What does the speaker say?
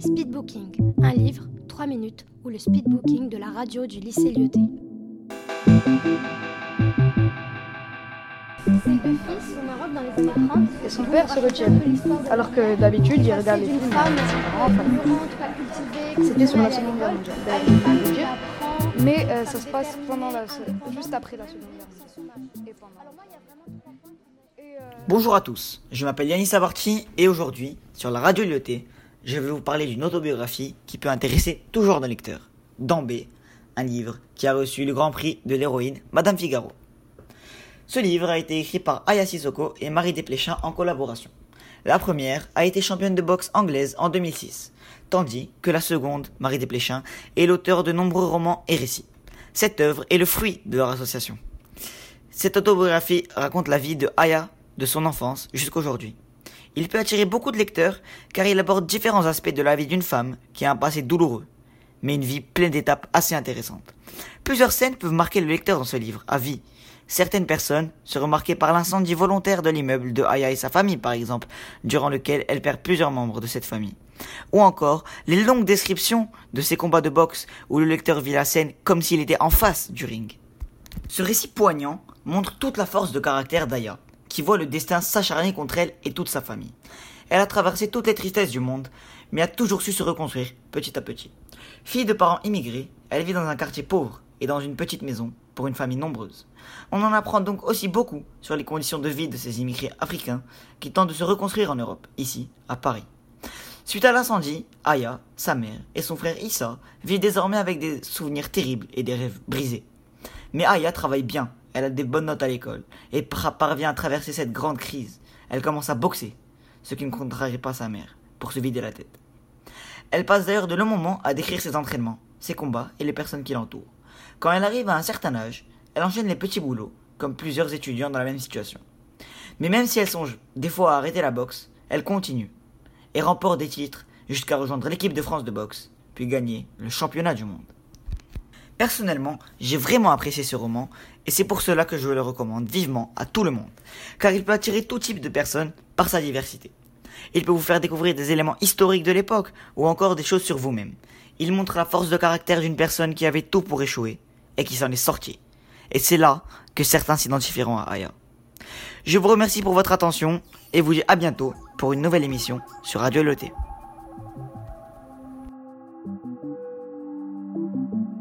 Speedbooking, un livre, 3 minutes, ou le speedbooking de la radio du lycée Lyoté. Ces deux fils au Maroc dans les années 30. Et son père se retient. Alors que d'habitude, il regarde les films. C'était sur la Seconde Guerre mondiale. Mais euh, ça se passe pendant la, juste après la Seconde Guerre mondiale. Et pendant. Euh, Bonjour à tous, je m'appelle Yanis Abarchi et aujourd'hui, sur la radio Lyoté, je vais vous parler d'une autobiographie qui peut intéresser tout genre de lecteur. Dambé, un livre qui a reçu le grand prix de l'héroïne Madame Figaro. Ce livre a été écrit par Aya Sissoko et Marie Desplechin en collaboration. La première a été championne de boxe anglaise en 2006, tandis que la seconde, Marie Desplechin, est l'auteur de nombreux romans et récits. Cette œuvre est le fruit de leur association. Cette autobiographie raconte la vie de Aya de son enfance jusqu'aujourd'hui. Il peut attirer beaucoup de lecteurs car il aborde différents aspects de la vie d'une femme qui a un passé douloureux, mais une vie pleine d'étapes assez intéressantes. Plusieurs scènes peuvent marquer le lecteur dans ce livre, à vie. Certaines personnes se remarquées par l'incendie volontaire de l'immeuble de Aya et sa famille, par exemple, durant lequel elle perd plusieurs membres de cette famille. Ou encore, les longues descriptions de ces combats de boxe où le lecteur vit la scène comme s'il était en face du ring. Ce récit poignant montre toute la force de caractère d'Aya, qui voit le destin s'acharner contre elle et toute sa famille. Elle a traversé toutes les tristesses du monde, mais a toujours su se reconstruire petit à petit. Fille de parents immigrés, elle vit dans un quartier pauvre et dans une petite maison pour une famille nombreuse. On en apprend donc aussi beaucoup sur les conditions de vie de ces immigrés africains qui tentent de se reconstruire en Europe, ici, à Paris. Suite à l'incendie, Aya, sa mère et son frère Issa vivent désormais avec des souvenirs terribles et des rêves brisés. Mais Aya travaille bien, elle a des bonnes notes à l'école et par- parvient à traverser cette grande crise. Elle commence à boxer, ce qui ne contrarie pas sa mère, pour se vider la tête. Elle passe d'ailleurs de longs moments à décrire ses entraînements, ses combats et les personnes qui l'entourent. Quand elle arrive à un certain âge, elle enchaîne les petits boulots, comme plusieurs étudiants dans la même situation. Mais même si elle songe des fois à arrêter la boxe, elle continue et remporte des titres jusqu'à rejoindre l'équipe de France de boxe, puis gagner le championnat du monde. Personnellement, j'ai vraiment apprécié ce roman et c'est pour cela que je le recommande vivement à tout le monde, car il peut attirer tout type de personnes par sa diversité. Il peut vous faire découvrir des éléments historiques de l'époque ou encore des choses sur vous-même. Il montre la force de caractère d'une personne qui avait tout pour échouer et qui s'en est sortie. Et c'est là que certains s'identifieront à Aya. Je vous remercie pour votre attention et vous dis à bientôt pour une nouvelle émission sur Radio Loté.